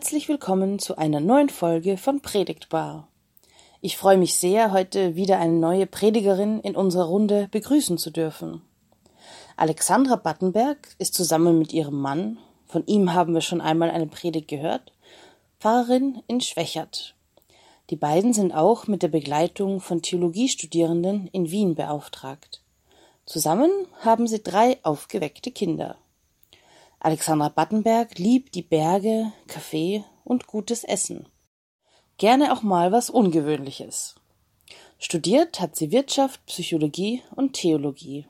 Herzlich willkommen zu einer neuen Folge von Predigtbar. Ich freue mich sehr, heute wieder eine neue Predigerin in unserer Runde begrüßen zu dürfen. Alexandra Battenberg ist zusammen mit ihrem Mann, von ihm haben wir schon einmal eine Predigt gehört, Pfarrerin in Schwächert. Die beiden sind auch mit der Begleitung von Theologiestudierenden in Wien beauftragt. Zusammen haben sie drei aufgeweckte Kinder. Alexandra Battenberg liebt die Berge, Kaffee und gutes Essen. Gerne auch mal was Ungewöhnliches. Studiert hat sie Wirtschaft, Psychologie und Theologie.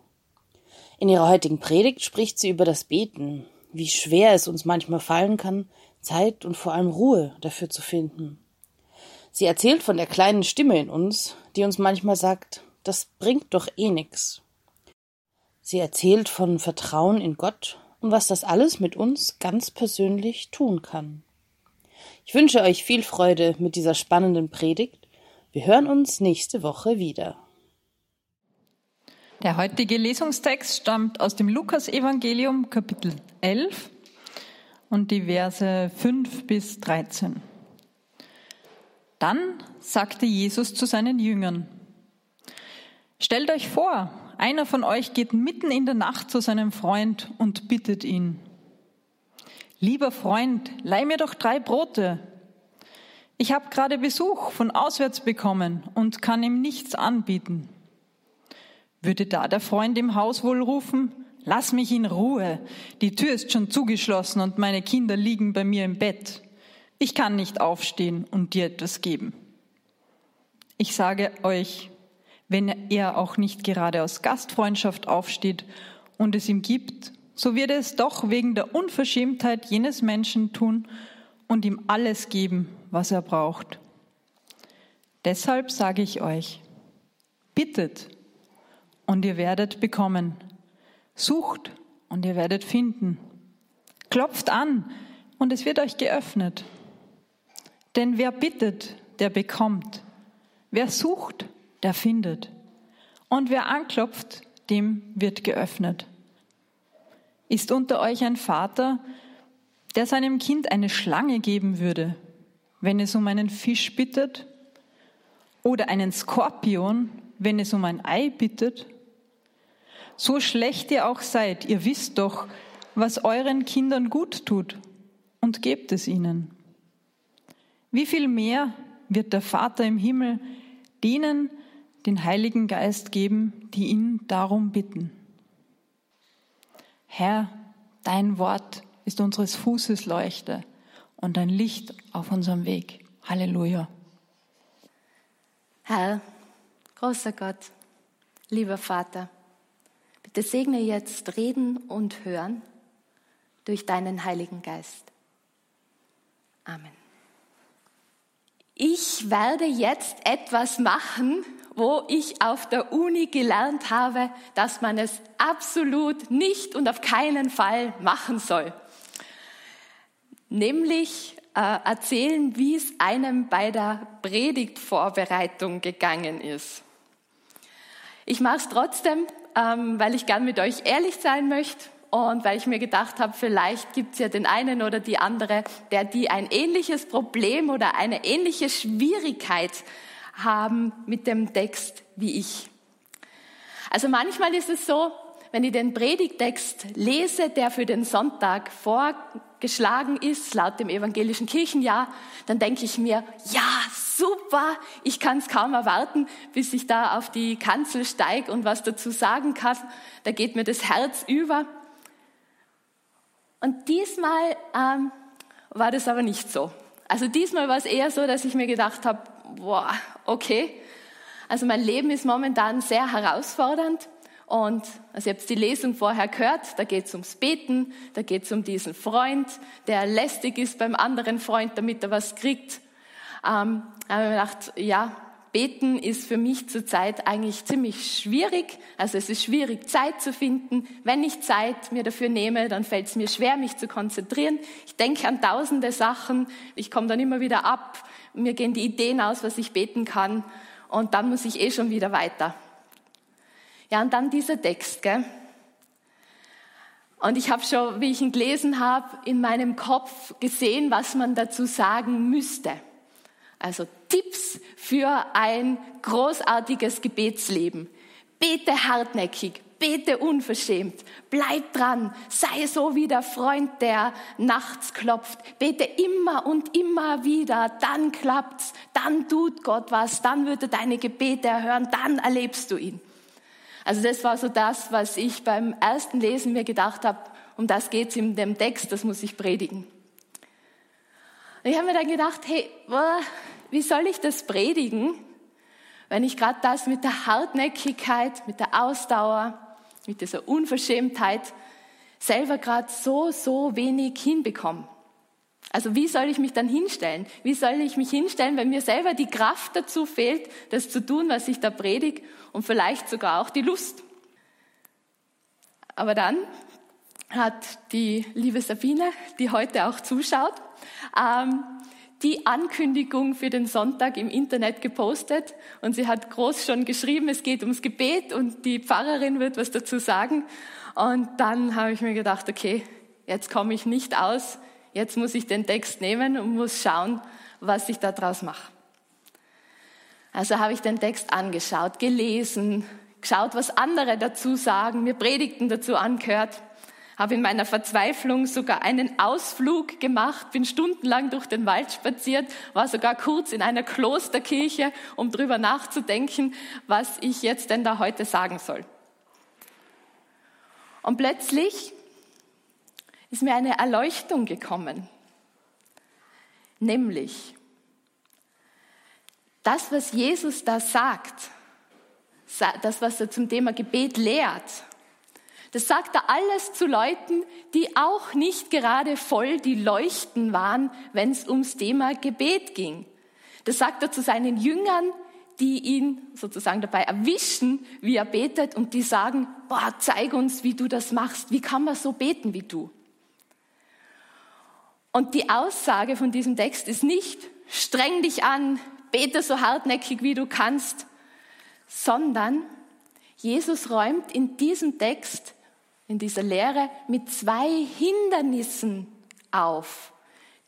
In ihrer heutigen Predigt spricht sie über das Beten, wie schwer es uns manchmal fallen kann, Zeit und vor allem Ruhe dafür zu finden. Sie erzählt von der kleinen Stimme in uns, die uns manchmal sagt, das bringt doch eh nix. Sie erzählt von Vertrauen in Gott und was das alles mit uns ganz persönlich tun kann. Ich wünsche euch viel Freude mit dieser spannenden Predigt. Wir hören uns nächste Woche wieder. Der heutige Lesungstext stammt aus dem Lukas-Evangelium, Kapitel 11 und die Verse 5 bis 13. Dann sagte Jesus zu seinen Jüngern, Stellt euch vor, einer von euch geht mitten in der Nacht zu seinem Freund und bittet ihn. Lieber Freund, leih mir doch drei Brote. Ich habe gerade Besuch von auswärts bekommen und kann ihm nichts anbieten. Würde da der Freund im Haus wohl rufen, lass mich in Ruhe, die Tür ist schon zugeschlossen und meine Kinder liegen bei mir im Bett. Ich kann nicht aufstehen und dir etwas geben. Ich sage euch, wenn er auch nicht gerade aus Gastfreundschaft aufsteht und es ihm gibt, so wird er es doch wegen der Unverschämtheit jenes Menschen tun und ihm alles geben, was er braucht. Deshalb sage ich euch, bittet und ihr werdet bekommen, sucht und ihr werdet finden, klopft an und es wird euch geöffnet. Denn wer bittet, der bekommt, wer sucht, der findet. Und wer anklopft, dem wird geöffnet. Ist unter euch ein Vater, der seinem Kind eine Schlange geben würde, wenn es um einen Fisch bittet? Oder einen Skorpion, wenn es um ein Ei bittet? So schlecht ihr auch seid, ihr wisst doch, was euren Kindern gut tut und gebt es ihnen. Wie viel mehr wird der Vater im Himmel denen, den Heiligen Geist geben, die ihn darum bitten. Herr, dein Wort ist unseres Fußes Leuchte und ein Licht auf unserem Weg. Halleluja. Herr, großer Gott, lieber Vater, bitte segne jetzt Reden und Hören durch deinen Heiligen Geist. Amen. Ich werde jetzt etwas machen, wo ich auf der Uni gelernt habe, dass man es absolut nicht und auf keinen Fall machen soll. Nämlich äh, erzählen, wie es einem bei der Predigtvorbereitung gegangen ist. Ich mache es trotzdem, ähm, weil ich gern mit euch ehrlich sein möchte und weil ich mir gedacht habe, vielleicht gibt es ja den einen oder die andere, der die ein ähnliches Problem oder eine ähnliche Schwierigkeit haben mit dem Text wie ich. Also manchmal ist es so, wenn ich den Predigtext lese, der für den Sonntag vorgeschlagen ist, laut dem evangelischen Kirchenjahr, dann denke ich mir, ja, super, ich kann es kaum erwarten, bis ich da auf die Kanzel steige und was dazu sagen kann. Da geht mir das Herz über. Und diesmal ähm, war das aber nicht so. Also diesmal war es eher so, dass ich mir gedacht habe, boah, okay. Also mein Leben ist momentan sehr herausfordernd. Und also ihr habt die Lesung vorher gehört, da geht es ums Beten, da geht es um diesen Freund, der lästig ist beim anderen Freund, damit er was kriegt. Ähm, da ich mir gedacht, ja, Beten ist für mich zurzeit eigentlich ziemlich schwierig. Also es ist schwierig, Zeit zu finden. Wenn ich Zeit mir dafür nehme, dann fällt es mir schwer, mich zu konzentrieren. Ich denke an tausende Sachen. Ich komme dann immer wieder ab. Mir gehen die Ideen aus, was ich beten kann. Und dann muss ich eh schon wieder weiter. Ja, und dann dieser Text, gell? Und ich habe schon, wie ich ihn gelesen habe, in meinem Kopf gesehen, was man dazu sagen müsste. Also Tipps für ein großartiges Gebetsleben. Bete hartnäckig, bete unverschämt, bleib dran, sei so wie der Freund, der nachts klopft. Bete immer und immer wieder, dann klappt's, dann tut Gott was, dann wird er deine Gebete erhören, dann erlebst du ihn. Also das war so das, was ich beim ersten Lesen mir gedacht habe, um das geht es in dem Text, das muss ich predigen. Und ich habe mir dann gedacht, hey, wie soll ich das predigen, wenn ich gerade das mit der Hartnäckigkeit, mit der Ausdauer, mit dieser Unverschämtheit selber gerade so, so wenig hinbekomme? Also wie soll ich mich dann hinstellen? Wie soll ich mich hinstellen, wenn mir selber die Kraft dazu fehlt, das zu tun, was ich da predige und vielleicht sogar auch die Lust? Aber dann hat die liebe Sabine, die heute auch zuschaut, ähm, die Ankündigung für den Sonntag im Internet gepostet und sie hat groß schon geschrieben, es geht ums Gebet und die Pfarrerin wird was dazu sagen. Und dann habe ich mir gedacht, okay, jetzt komme ich nicht aus, Jetzt muss ich den Text nehmen und muss schauen, was ich daraus mache. Also habe ich den Text angeschaut, gelesen, geschaut, was andere dazu sagen, mir Predigten dazu angehört, habe in meiner Verzweiflung sogar einen Ausflug gemacht, bin stundenlang durch den Wald spaziert, war sogar kurz in einer Klosterkirche, um drüber nachzudenken, was ich jetzt denn da heute sagen soll. Und plötzlich ist mir eine Erleuchtung gekommen. Nämlich, das, was Jesus da sagt, das, was er zum Thema Gebet lehrt, das sagt er alles zu Leuten, die auch nicht gerade voll die Leuchten waren, wenn es ums Thema Gebet ging. Das sagt er zu seinen Jüngern, die ihn sozusagen dabei erwischen, wie er betet und die sagen, boah, zeig uns, wie du das machst. Wie kann man so beten wie du? Und die Aussage von diesem Text ist nicht, streng dich an, bete so hartnäckig wie du kannst, sondern Jesus räumt in diesem Text, in dieser Lehre, mit zwei Hindernissen auf,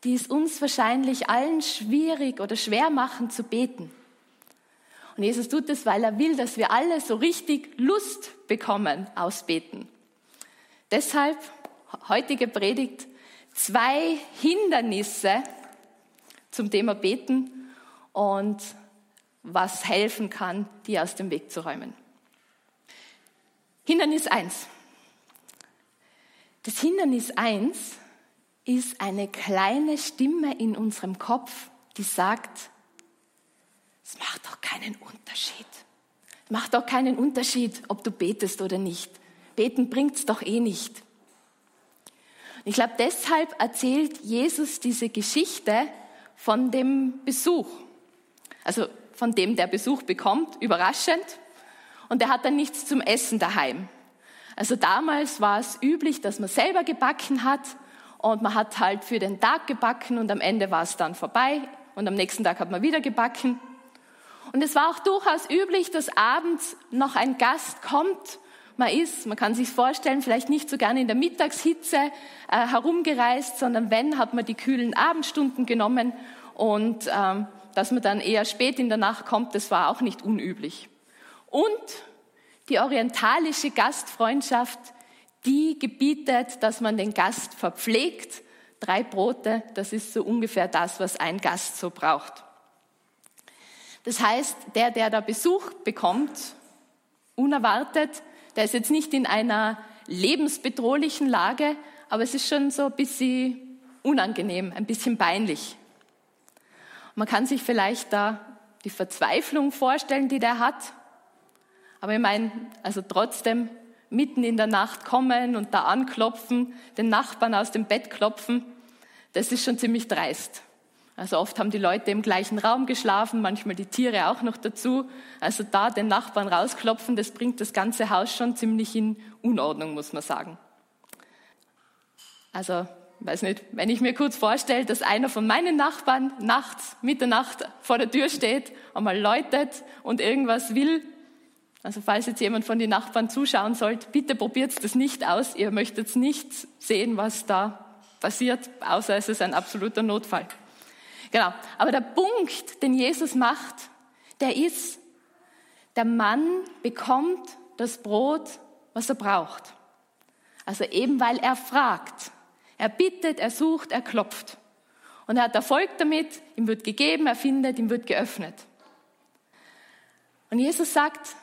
die es uns wahrscheinlich allen schwierig oder schwer machen zu beten. Und Jesus tut es, weil er will, dass wir alle so richtig Lust bekommen aus Beten. Deshalb heutige Predigt zwei Hindernisse zum Thema Beten und was helfen kann, die aus dem Weg zu räumen. Hindernis 1. Das Hindernis 1 ist eine kleine Stimme in unserem Kopf, die sagt, es macht doch keinen Unterschied. Es macht doch keinen Unterschied, ob du betest oder nicht. Beten bringt's doch eh nicht. Ich glaube, deshalb erzählt Jesus diese Geschichte von dem Besuch. Also von dem der Besuch bekommt, überraschend. Und er hat dann nichts zum Essen daheim. Also damals war es üblich, dass man selber gebacken hat und man hat halt für den Tag gebacken und am Ende war es dann vorbei und am nächsten Tag hat man wieder gebacken. Und es war auch durchaus üblich, dass abends noch ein Gast kommt man ist. Man kann sich vorstellen, vielleicht nicht so gerne in der Mittagshitze äh, herumgereist, sondern wenn, hat man die kühlen Abendstunden genommen und ähm, dass man dann eher spät in der Nacht kommt, das war auch nicht unüblich. Und die orientalische Gastfreundschaft, die gebietet, dass man den Gast verpflegt. Drei Brote, das ist so ungefähr das, was ein Gast so braucht. Das heißt, der, der da Besuch bekommt, unerwartet, der ist jetzt nicht in einer lebensbedrohlichen Lage, aber es ist schon so ein bisschen unangenehm, ein bisschen peinlich. Man kann sich vielleicht da die Verzweiflung vorstellen, die der hat. Aber ich meine, also trotzdem mitten in der Nacht kommen und da anklopfen, den Nachbarn aus dem Bett klopfen, das ist schon ziemlich dreist. Also oft haben die Leute im gleichen Raum geschlafen, manchmal die Tiere auch noch dazu. Also da den Nachbarn rausklopfen, das bringt das ganze Haus schon ziemlich in Unordnung, muss man sagen. Also, weiß nicht, wenn ich mir kurz vorstelle, dass einer von meinen Nachbarn nachts, Mitternacht vor der Tür steht, einmal läutet und irgendwas will, Also falls jetzt jemand von den Nachbarn zuschauen sollte, bitte probiert das nicht aus. Ihr möchtet nicht sehen, was da passiert, außer es ist ein absoluter Notfall. Genau. Aber der Punkt, den Jesus macht, der ist, der Mann bekommt das Brot, was er braucht. Also eben weil er fragt. Er bittet, er sucht, er klopft. Und er hat Erfolg damit, ihm wird gegeben, er findet, ihm wird geöffnet. Und Jesus sagt,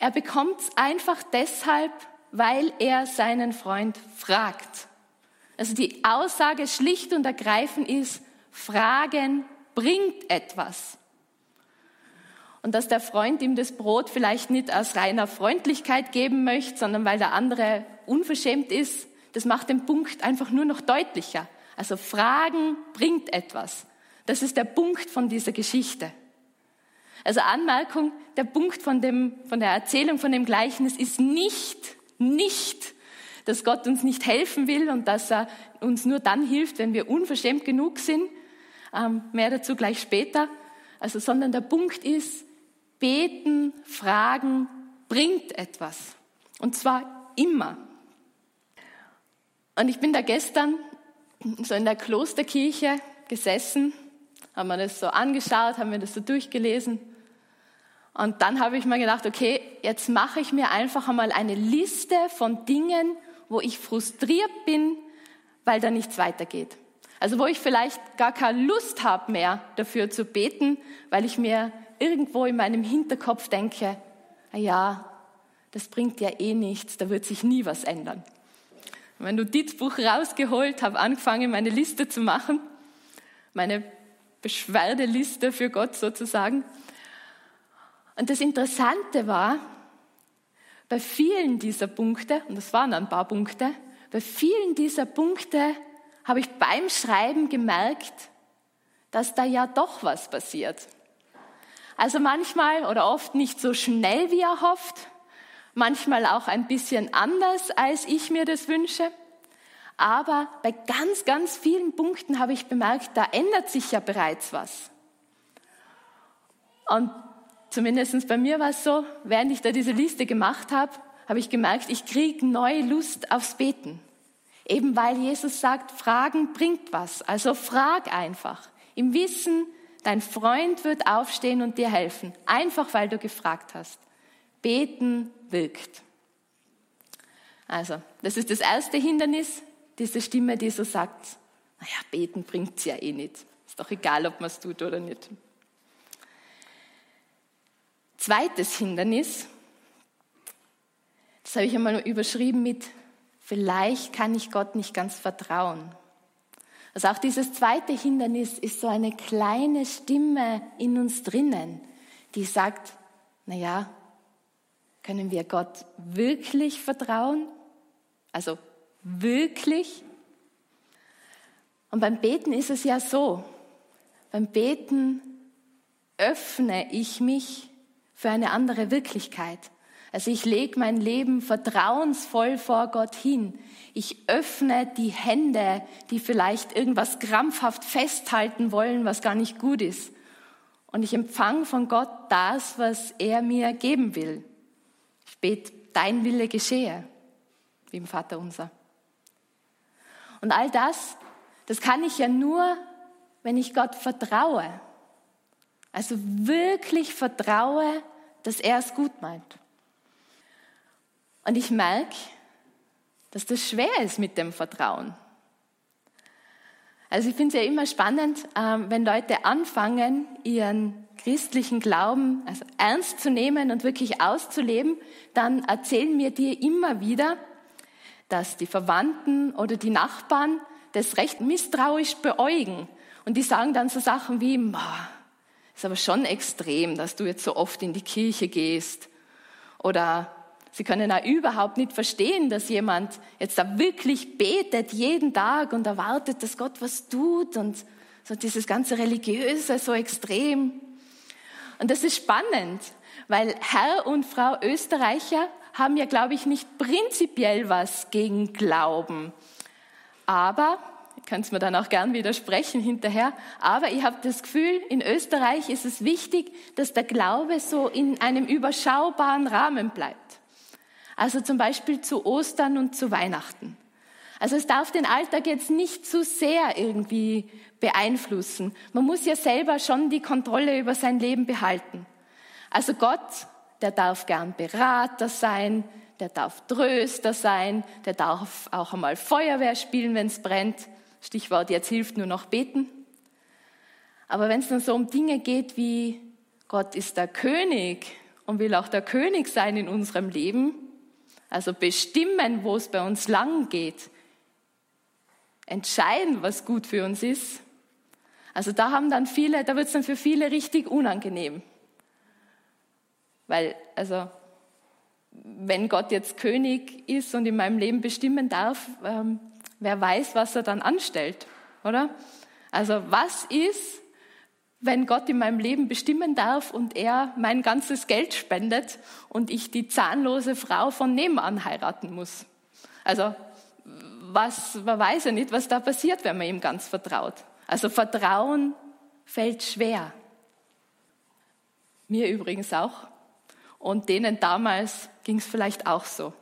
er bekommt es einfach deshalb, weil er seinen Freund fragt. Also die Aussage schlicht und ergreifend ist, Fragen bringt etwas. Und dass der Freund ihm das Brot vielleicht nicht aus reiner Freundlichkeit geben möchte, sondern weil der andere unverschämt ist, das macht den Punkt einfach nur noch deutlicher. Also Fragen bringt etwas. Das ist der Punkt von dieser Geschichte. Also Anmerkung, der Punkt von, dem, von der Erzählung von dem Gleichnis ist nicht, nicht, dass Gott uns nicht helfen will und dass er uns nur dann hilft, wenn wir unverschämt genug sind. Ähm, mehr dazu gleich später. Also, sondern der Punkt ist, beten, fragen bringt etwas. Und zwar immer. Und ich bin da gestern so in der Klosterkirche gesessen, haben mir das so angeschaut, haben mir das so durchgelesen. Und dann habe ich mir gedacht, okay, jetzt mache ich mir einfach einmal eine Liste von Dingen, wo ich frustriert bin, weil da nichts weitergeht. Also wo ich vielleicht gar keine Lust habe mehr dafür zu beten, weil ich mir irgendwo in meinem Hinterkopf denke, ah ja, das bringt ja eh nichts, da wird sich nie was ändern. Mein Notizbuch rausgeholt, habe angefangen, meine Liste zu machen, meine Beschwerdeliste für Gott sozusagen. Und das Interessante war, bei vielen dieser Punkte, und das waren ein paar Punkte, bei vielen dieser Punkte habe ich beim Schreiben gemerkt, dass da ja doch was passiert. Also manchmal oder oft nicht so schnell, wie er hofft, manchmal auch ein bisschen anders, als ich mir das wünsche. Aber bei ganz, ganz vielen Punkten habe ich bemerkt, da ändert sich ja bereits was. Und zumindest bei mir war es so, während ich da diese Liste gemacht habe, habe ich gemerkt, ich kriege neue Lust aufs Beten. Eben weil Jesus sagt, Fragen bringt was. Also frag einfach. Im Wissen, dein Freund wird aufstehen und dir helfen. Einfach weil du gefragt hast. Beten wirkt. Also, das ist das erste Hindernis, diese Stimme, die so sagt, naja, beten bringt es ja eh nicht. Ist doch egal, ob man es tut oder nicht. Zweites Hindernis, das habe ich einmal überschrieben mit, vielleicht kann ich Gott nicht ganz vertrauen. Also auch dieses zweite Hindernis ist so eine kleine Stimme in uns drinnen, die sagt, naja, können wir Gott wirklich vertrauen? Also wirklich? Und beim Beten ist es ja so, beim Beten öffne ich mich für eine andere Wirklichkeit. Also ich lege mein Leben vertrauensvoll vor Gott hin. Ich öffne die Hände, die vielleicht irgendwas krampfhaft festhalten wollen, was gar nicht gut ist. Und ich empfange von Gott das, was er mir geben will. Ich bete, dein Wille geschehe, wie im Vater unser. Und all das, das kann ich ja nur, wenn ich Gott vertraue. Also wirklich vertraue, dass er es gut meint. Und ich merke, dass das schwer ist mit dem Vertrauen. Also ich finde es ja immer spannend, ähm, wenn Leute anfangen, ihren christlichen Glauben also ernst zu nehmen und wirklich auszuleben, dann erzählen mir die immer wieder, dass die Verwandten oder die Nachbarn das recht misstrauisch beäugen. Und die sagen dann so Sachen wie, ist aber schon extrem, dass du jetzt so oft in die Kirche gehst. Oder sie können auch überhaupt nicht verstehen, dass jemand jetzt da wirklich betet jeden Tag und erwartet, dass Gott was tut und so dieses ganze Religiöse so extrem. Und das ist spannend, weil Herr und Frau Österreicher haben ja, glaube ich, nicht prinzipiell was gegen Glauben. Aber könnt mir dann auch gern widersprechen hinterher, aber ich habe das Gefühl, in Österreich ist es wichtig, dass der Glaube so in einem überschaubaren Rahmen bleibt. Also zum Beispiel zu Ostern und zu Weihnachten. Also es darf den Alltag jetzt nicht zu sehr irgendwie beeinflussen. Man muss ja selber schon die Kontrolle über sein Leben behalten. Also Gott, der darf gern Berater sein, der darf Tröster sein, der darf auch einmal Feuerwehr spielen, wenn es brennt. Stichwort, jetzt hilft nur noch beten. Aber wenn es dann so um Dinge geht wie Gott ist der König und will auch der König sein in unserem Leben, also bestimmen, wo es bei uns lang geht, entscheiden, was gut für uns ist. Also da haben dann viele, da wird es dann für viele richtig unangenehm. Weil, also, wenn Gott jetzt König ist und in meinem Leben bestimmen darf, ähm, wer weiß, was er dann anstellt, oder? Also, was ist, wenn Gott in meinem Leben bestimmen darf und er mein ganzes Geld spendet und ich die zahnlose Frau von nebenan heiraten muss? Also, was, man weiß ja nicht, was da passiert, wenn man ihm ganz vertraut. Also Vertrauen fällt schwer. Mir übrigens auch. Und denen damals ging es vielleicht auch so.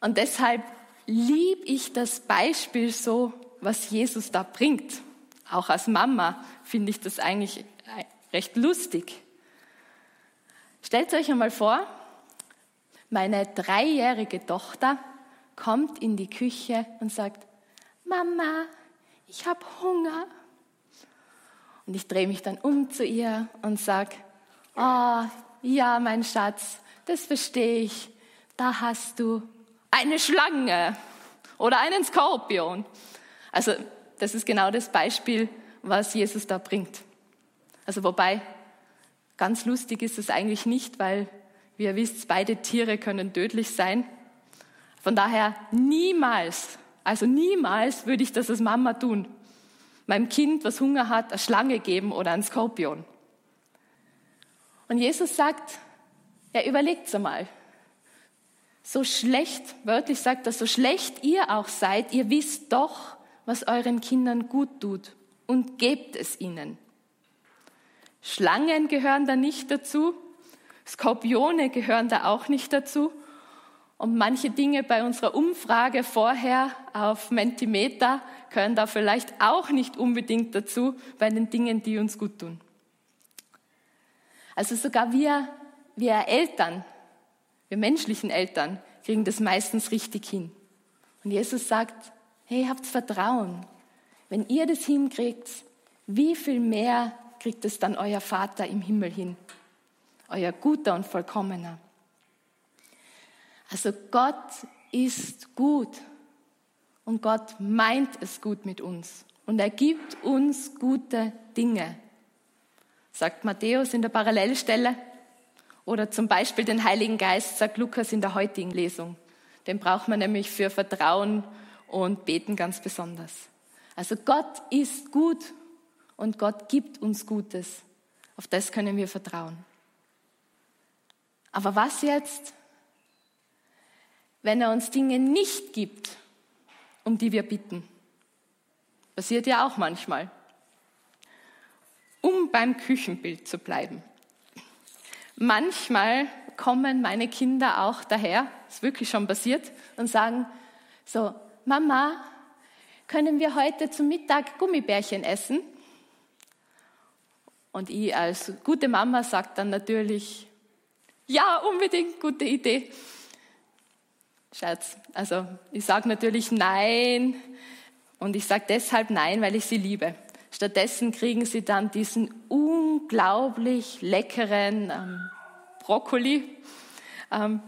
Und deshalb liebe ich das Beispiel so, was Jesus da bringt. Auch als Mama finde ich das eigentlich recht lustig. Stellt euch einmal vor, meine dreijährige Tochter kommt in die Küche und sagt, Mama, ich habe Hunger. Und ich drehe mich dann um zu ihr und sage, oh, ja, mein Schatz, das verstehe ich. Da hast du eine Schlange oder einen Skorpion. Also das ist genau das Beispiel, was Jesus da bringt. Also wobei, ganz lustig ist es eigentlich nicht, weil, wie ihr wisst, beide Tiere können tödlich sein. Von daher niemals, also niemals würde ich das als Mama tun. Meinem Kind, was Hunger hat, eine Schlange geben oder einen Skorpion. Und Jesus sagt, ja, überlegt's einmal. So schlecht, wörtlich sagt er, so schlecht ihr auch seid, ihr wisst doch, was euren Kindern gut tut und gebt es ihnen. Schlangen gehören da nicht dazu, Skorpione gehören da auch nicht dazu und manche Dinge bei unserer Umfrage vorher auf Mentimeter gehören da vielleicht auch nicht unbedingt dazu bei den Dingen, die uns gut tun. Also sogar wir, wir Eltern, wir menschlichen Eltern, kriegen das meistens richtig hin. Und Jesus sagt, hey, habt Vertrauen. Wenn ihr das hinkriegt, wie viel mehr kriegt es dann euer Vater im Himmel hin? Euer guter und vollkommener. Also Gott ist gut und Gott meint es gut mit uns und er gibt uns gute Dinge, sagt Matthäus in der Parallelstelle oder zum Beispiel den Heiligen Geist, sagt Lukas in der heutigen Lesung. Den braucht man nämlich für Vertrauen und Beten ganz besonders. Also Gott ist gut und Gott gibt uns Gutes. Auf das können wir vertrauen. Aber was jetzt, wenn er uns Dinge nicht gibt, um die wir bitten. Passiert ja auch manchmal. Um beim Küchenbild zu bleiben. Manchmal kommen meine Kinder auch daher, ist wirklich schon passiert, und sagen so, Mama, können wir heute zum Mittag Gummibärchen essen? Und ich als gute Mama sage dann natürlich, ja, unbedingt, gute Idee. Scherz. Also ich sage natürlich nein und ich sage deshalb nein, weil ich sie liebe. Stattdessen kriegen sie dann diesen unglaublich leckeren ähm, Brokkoli, ähm,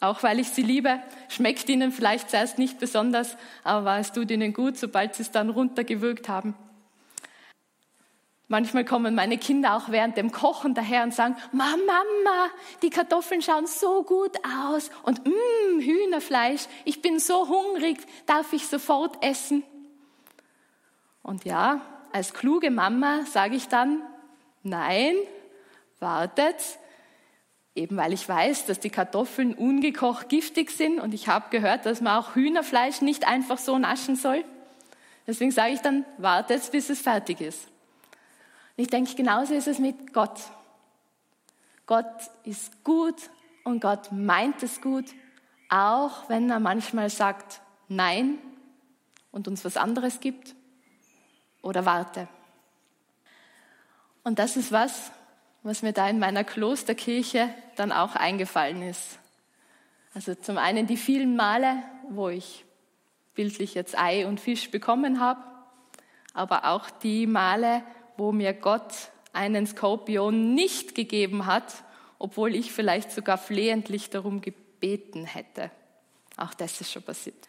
auch weil ich sie liebe. Schmeckt ihnen vielleicht zuerst nicht besonders, aber es tut ihnen gut, sobald sie es dann runtergewürgt haben. Manchmal kommen meine Kinder auch während dem Kochen daher und sagen, Mama, Mama, die Kartoffeln schauen so gut aus und mmm, Hühnerfleisch, ich bin so hungrig, darf ich sofort essen? Und ja, als kluge Mama sage ich dann, nein, wartet, eben weil ich weiß, dass die Kartoffeln ungekocht giftig sind und ich habe gehört, dass man auch Hühnerfleisch nicht einfach so naschen soll. Deswegen sage ich dann, wartet, bis es fertig ist. Und ich denke, genauso ist es mit Gott. Gott ist gut und Gott meint es gut, auch wenn er manchmal sagt Nein und uns was anderes gibt oder warte. Und das ist was, was mir da in meiner Klosterkirche dann auch eingefallen ist. Also zum einen die vielen Male, wo ich bildlich jetzt Ei und Fisch bekommen habe, aber auch die Male, wo mir Gott einen Skorpion nicht gegeben hat, obwohl ich vielleicht sogar flehentlich darum gebeten hätte. Auch das ist schon passiert.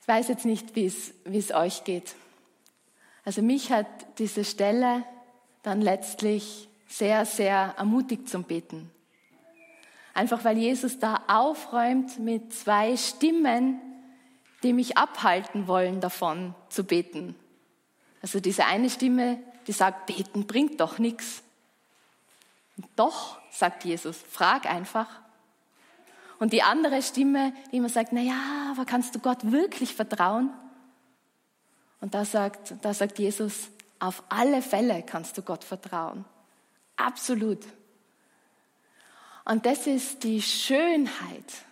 Ich weiß jetzt nicht, wie es, euch geht. Also mich hat diese Stelle dann letztlich sehr, sehr ermutigt zum Beten. Einfach weil Jesus da aufräumt mit zwei Stimmen, die mich abhalten wollen davon zu beten. Also diese eine Stimme, die sagt, beten bringt doch nichts. Doch, sagt Jesus, frag einfach. Und die andere Stimme, die immer sagt, na ja, aber kannst du Gott wirklich vertrauen? Und da sagt, da sagt Jesus, auf alle Fälle kannst du Gott vertrauen. Absolut. Und das ist die Schönheit,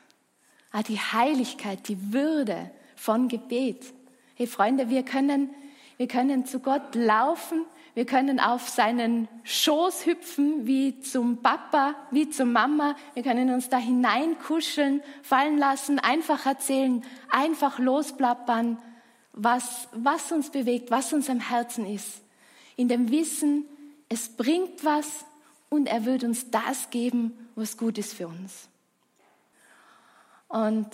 die Heiligkeit, die Würde von Gebet. Hey Freunde, wir können, wir können zu Gott laufen, wir können auf seinen Schoß hüpfen, wie zum Papa, wie zur Mama. Wir können uns da hineinkuscheln, fallen lassen, einfach erzählen, einfach losplappern was, was uns bewegt, was uns am Herzen ist. In dem Wissen, es bringt was und er wird uns das geben, was gut ist für uns. Und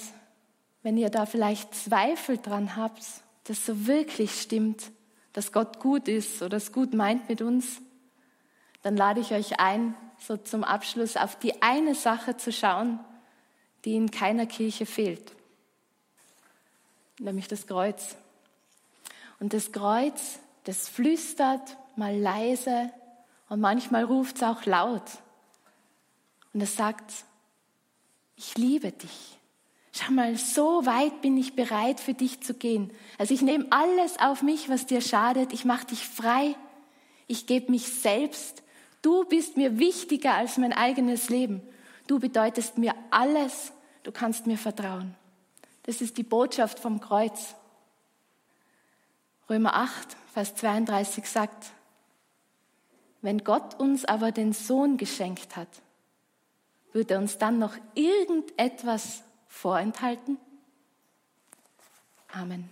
wenn ihr da vielleicht Zweifel dran habt, dass so wirklich stimmt, dass Gott gut ist oder es gut meint mit uns, dann lade ich euch ein, so zum Abschluss auf die eine Sache zu schauen, die in keiner Kirche fehlt, nämlich das Kreuz. Und das Kreuz, das flüstert mal leise und manchmal ruft es auch laut. Und es sagt, ich liebe dich. Schau mal, so weit bin ich bereit für dich zu gehen. Also ich nehme alles auf mich, was dir schadet. Ich mache dich frei. Ich gebe mich selbst. Du bist mir wichtiger als mein eigenes Leben. Du bedeutest mir alles. Du kannst mir vertrauen. Das ist die Botschaft vom Kreuz. Römer 8, Vers 32 sagt, wenn Gott uns aber den Sohn geschenkt hat, wird er uns dann noch irgendetwas vorenthalten? Amen.